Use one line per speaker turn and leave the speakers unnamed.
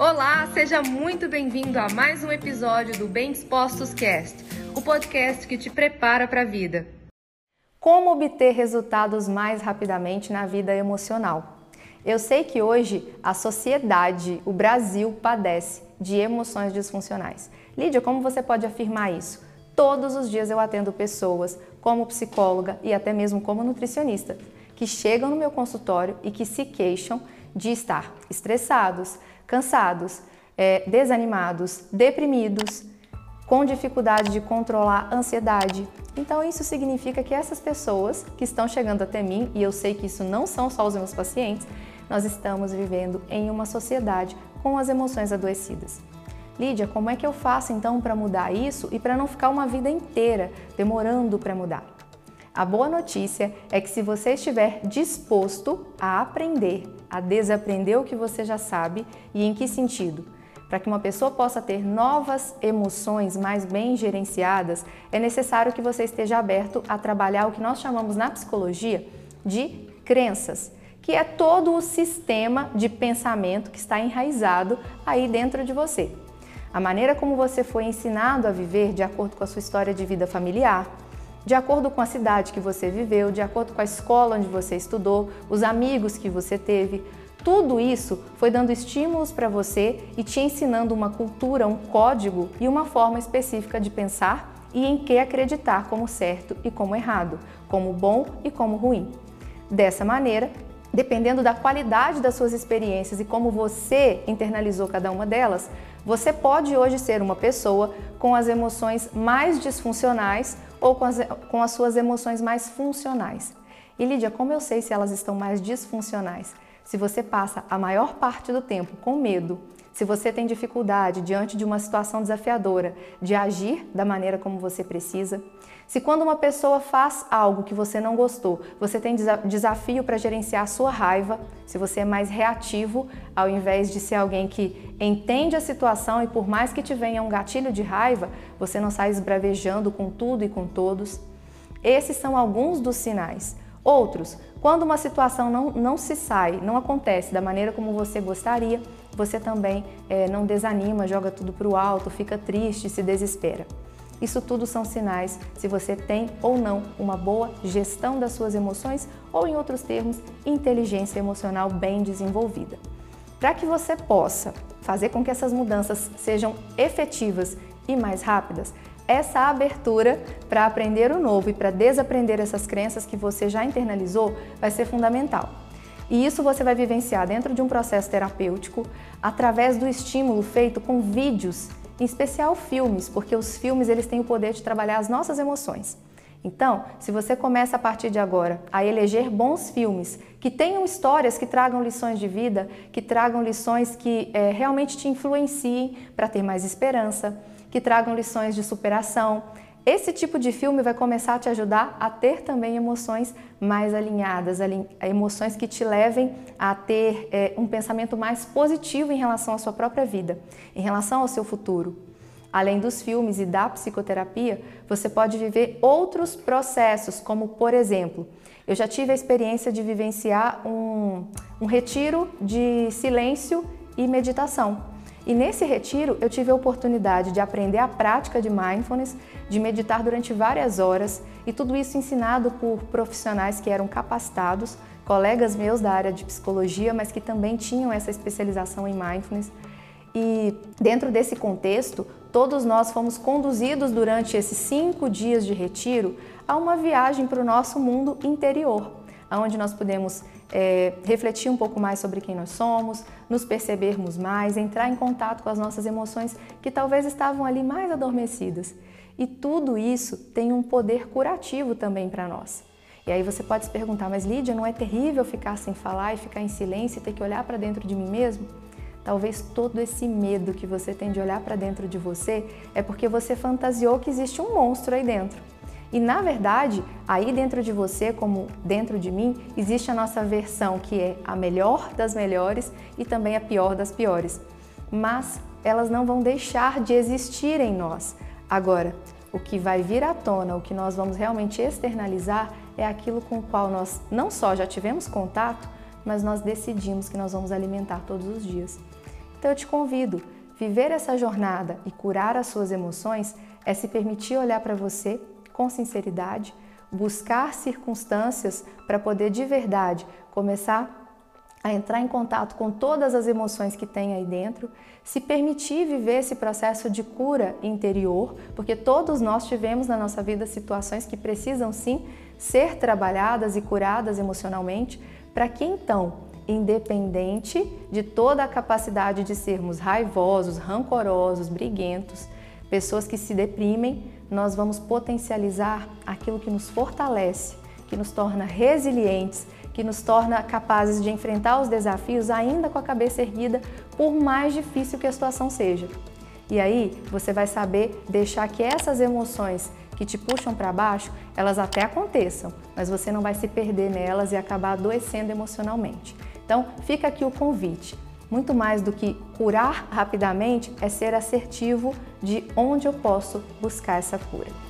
Olá, seja muito bem-vindo a mais um episódio do Bem Dispostos Cast, o podcast que te prepara para a vida.
Como obter resultados mais rapidamente na vida emocional? Eu sei que hoje a sociedade, o Brasil, padece de emoções disfuncionais. Lídia, como você pode afirmar isso? Todos os dias eu atendo pessoas, como psicóloga e até mesmo como nutricionista, que chegam no meu consultório e que se queixam de estar estressados, cansados, é, desanimados, deprimidos, com dificuldade de controlar a ansiedade. Então, isso significa que essas pessoas que estão chegando até mim, e eu sei que isso não são só os meus pacientes, nós estamos vivendo em uma sociedade com as emoções adoecidas. Lídia, como é que eu faço então para mudar isso e para não ficar uma vida inteira demorando para mudar? A boa notícia é que se você estiver disposto a aprender, a desaprender o que você já sabe e em que sentido? Para que uma pessoa possa ter novas emoções mais bem gerenciadas, é necessário que você esteja aberto a trabalhar o que nós chamamos na psicologia de crenças, que é todo o sistema de pensamento que está enraizado aí dentro de você. A maneira como você foi ensinado a viver de acordo com a sua história de vida familiar, de acordo com a cidade que você viveu, de acordo com a escola onde você estudou, os amigos que você teve. Tudo isso foi dando estímulos para você e te ensinando uma cultura, um código e uma forma específica de pensar e em que acreditar como certo e como errado, como bom e como ruim. Dessa maneira, dependendo da qualidade das suas experiências e como você internalizou cada uma delas, você pode hoje ser uma pessoa com as emoções mais disfuncionais ou com as, com as suas emoções mais funcionais. E Lídia, como eu sei se elas estão mais disfuncionais? Se você passa a maior parte do tempo com medo, se você tem dificuldade diante de uma situação desafiadora de agir da maneira como você precisa, se quando uma pessoa faz algo que você não gostou, você tem desafio para gerenciar a sua raiva, se você é mais reativo ao invés de ser alguém que entende a situação e por mais que te venha um gatilho de raiva, você não sai esbravejando com tudo e com todos. Esses são alguns dos sinais. Outros, quando uma situação não, não se sai, não acontece da maneira como você gostaria, você também é, não desanima, joga tudo para o alto, fica triste, se desespera. Isso tudo são sinais se você tem ou não uma boa gestão das suas emoções ou, em outros termos, inteligência emocional bem desenvolvida. Para que você possa fazer com que essas mudanças sejam efetivas e mais rápidas, essa abertura para aprender o novo e para desaprender essas crenças que você já internalizou vai ser fundamental. E isso você vai vivenciar dentro de um processo terapêutico através do estímulo feito com vídeos, em especial filmes, porque os filmes eles têm o poder de trabalhar as nossas emoções. Então, se você começa a partir de agora a eleger bons filmes que tenham histórias que tragam lições de vida, que tragam lições que é, realmente te influenciem para ter mais esperança, que tragam lições de superação. Esse tipo de filme vai começar a te ajudar a ter também emoções mais alinhadas, emoções que te levem a ter é, um pensamento mais positivo em relação à sua própria vida, em relação ao seu futuro. Além dos filmes e da psicoterapia, você pode viver outros processos, como por exemplo, eu já tive a experiência de vivenciar um, um retiro de silêncio e meditação. E nesse retiro eu tive a oportunidade de aprender a prática de mindfulness, de meditar durante várias horas e tudo isso ensinado por profissionais que eram capacitados, colegas meus da área de psicologia, mas que também tinham essa especialização em mindfulness. E dentro desse contexto, todos nós fomos conduzidos durante esses cinco dias de retiro a uma viagem para o nosso mundo interior, onde nós pudemos é, refletir um pouco mais sobre quem nós somos, nos percebermos mais, entrar em contato com as nossas emoções que talvez estavam ali mais adormecidas. E tudo isso tem um poder curativo também para nós. E aí você pode se perguntar, mas Lídia, não é terrível ficar sem falar e ficar em silêncio e ter que olhar para dentro de mim mesmo? Talvez todo esse medo que você tem de olhar para dentro de você é porque você fantasiou que existe um monstro aí dentro. E na verdade, aí dentro de você, como dentro de mim, existe a nossa versão que é a melhor das melhores e também a pior das piores. Mas elas não vão deixar de existir em nós. Agora, o que vai vir à tona, o que nós vamos realmente externalizar é aquilo com o qual nós não só já tivemos contato, mas nós decidimos que nós vamos alimentar todos os dias. Então eu te convido, viver essa jornada e curar as suas emoções é se permitir olhar para você com sinceridade, buscar circunstâncias para poder de verdade começar a entrar em contato com todas as emoções que tem aí dentro, se permitir viver esse processo de cura interior, porque todos nós tivemos na nossa vida situações que precisam sim ser trabalhadas e curadas emocionalmente, para que então, independente de toda a capacidade de sermos raivosos, rancorosos, briguentos, pessoas que se deprimem, nós vamos potencializar aquilo que nos fortalece, que nos torna resilientes, que nos torna capazes de enfrentar os desafios ainda com a cabeça erguida, por mais difícil que a situação seja. E aí você vai saber deixar que essas emoções que te puxam para baixo, elas até aconteçam, mas você não vai se perder nelas e acabar adoecendo emocionalmente. Então, fica aqui o convite. Muito mais do que curar rapidamente é ser assertivo de onde eu posso buscar essa cura.